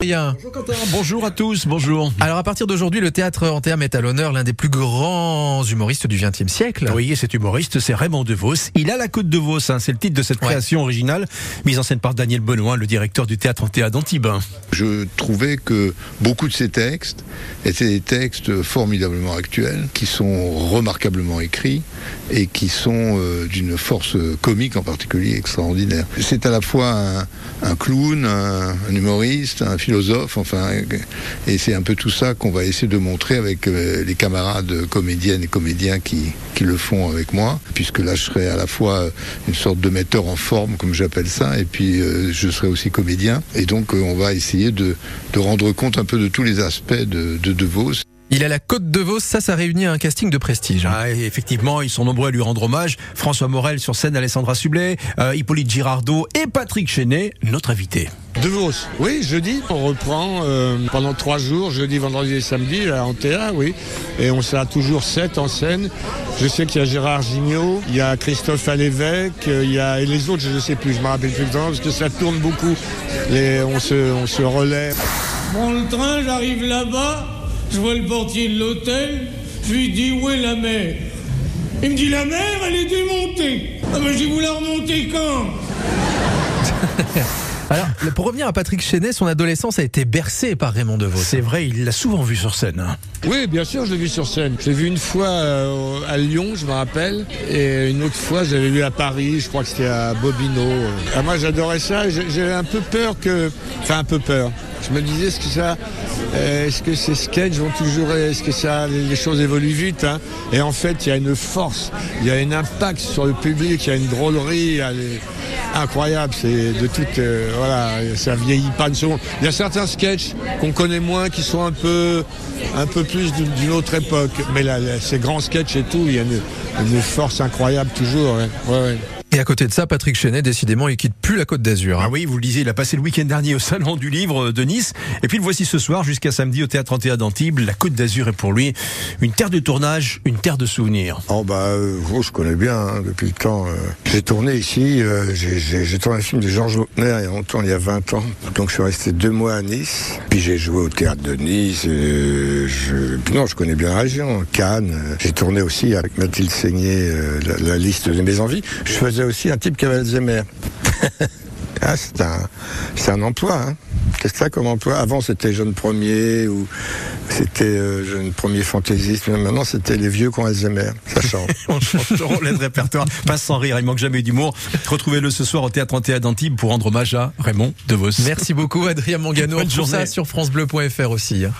Bien. Bonjour Quentin, bonjour à tous, bonjour. Alors à partir d'aujourd'hui, le théâtre Anthéa met à l'honneur l'un des plus grands humoristes du XXe siècle. Oui, et cet humoriste, c'est Raymond DeVos. Il a la côte de Vos, hein, c'est le titre de cette Ouais. création originale, mise en scène par Daniel Benoît, le directeur du théâtre Anthéa d'Antibes. Je trouvais que beaucoup de ces textes étaient des textes formidablement actuels, qui sont remarquablement écrits et qui sont euh, d'une force comique en particulier extraordinaire. C'est à la fois un, un clown, un, un humoriste, un philosophe, enfin, et c'est un peu tout ça qu'on va essayer de montrer avec euh, les camarades comédiennes et comédiens qui, qui le font avec moi, puisque là je serai à la fois une sorte de metteur en forme, comme j'appelle ça, et puis euh, je serai aussi comédien, et donc euh, on va essayer de, de rendre compte un peu de tous les aspects de, de De Vos. Il a la côte de Vos, ça, ça réunit un casting de prestige. hein. Ah, et effectivement, ils sont nombreux à lui rendre hommage. François Morel sur scène, Alessandra Sublet, euh, Hippolyte Girardot et Patrick Chenet, notre invité. De Vos. Oui, jeudi, on reprend euh, pendant trois jours, jeudi, vendredi et samedi, là, en oui. Et on sera toujours sept en scène. Je sais qu'il y a Gérard Gignot, il y a Christophe Alévèque, euh, il y a, et les autres, je ne sais plus, je me rappelle plus temps, parce que ça tourne beaucoup. Les, on, se, on se relaie. prends le train, j'arrive là-bas, je vois le portier de l'hôtel, je lui dis où est la mer? Il me dit la mer, elle est démontée. Ah mais j'ai voulu la remonter quand? Alors, pour revenir à Patrick Chenet, son adolescence a été bercée par Raymond DeVos. C'est vrai, il l'a souvent vu sur scène. Oui, bien sûr, je l'ai vu sur scène. Je l'ai vu une fois euh, à Lyon, je me rappelle, et une autre fois, je l'avais vu à Paris, je crois que c'était à Bobino. Ah, moi, j'adorais ça. J'avais un peu peur que, enfin, un peu peur. Je me disais, est-ce que ça, euh, est-ce que ces sketchs vont toujours, est-ce que ça, les choses évoluent vite, hein? Et en fait, il y a une force, il y a un impact sur le public, il y a une drôlerie, incroyable. C'est de toute, euh, voilà, ça vieillit pas une seconde. Il y a certains sketchs qu'on connaît moins, qui sont un peu, un peu plus d'une autre époque. Mais là, ces grands sketchs et tout, il y a une, une force incroyable toujours. Ouais, ouais. Et à côté de ça, Patrick Chenet, décidément, il quitte plus la côte d'Azur. hein. Ah oui, vous le disiez, il a passé le week-end dernier au Salon du Livre de Nice. Et puis le voici ce soir jusqu'à samedi au Théâtre Anthéa d'Antibes. La Côte d'Azur est pour lui une terre de tournage, une terre de souvenirs. Oh bah, euh, gros, je connais bien hein, depuis le temps. euh. J'ai tourné ici, euh, j'ai- tourné un film de Georges Lautner il y a longtemps, il y a 20 ans. Donc je suis resté deux mois à Nice. Puis j'ai joué au théâtre de Nice. euh, je... puis Non, je connais bien la région. Cannes. J'ai tourné aussi avec Mathilde Seigné euh, la, la liste de mes envies. Je faisais aussi un type qui avait Alzheimer. ah, c'est un, c'est un emploi. Hein. Qu'est-ce que ça comme emploi? Avant c'était jeune premier ou c'était euh, jeune premier fantaisiste. Mais maintenant c'était les vieux qui ont Alzheimer. Ça change. On change de rôle et de répertoire. Passe sans rire, il manque jamais d'humour. Retrouvez-le ce soir au Théâtre Anthéa d'Antibes pour rendre hommage à Raymond DeVos. Merci beaucoup, Adrien Mangano. On Bonne retrouve ça journée. sur FranceBleu.fr aussi. hein.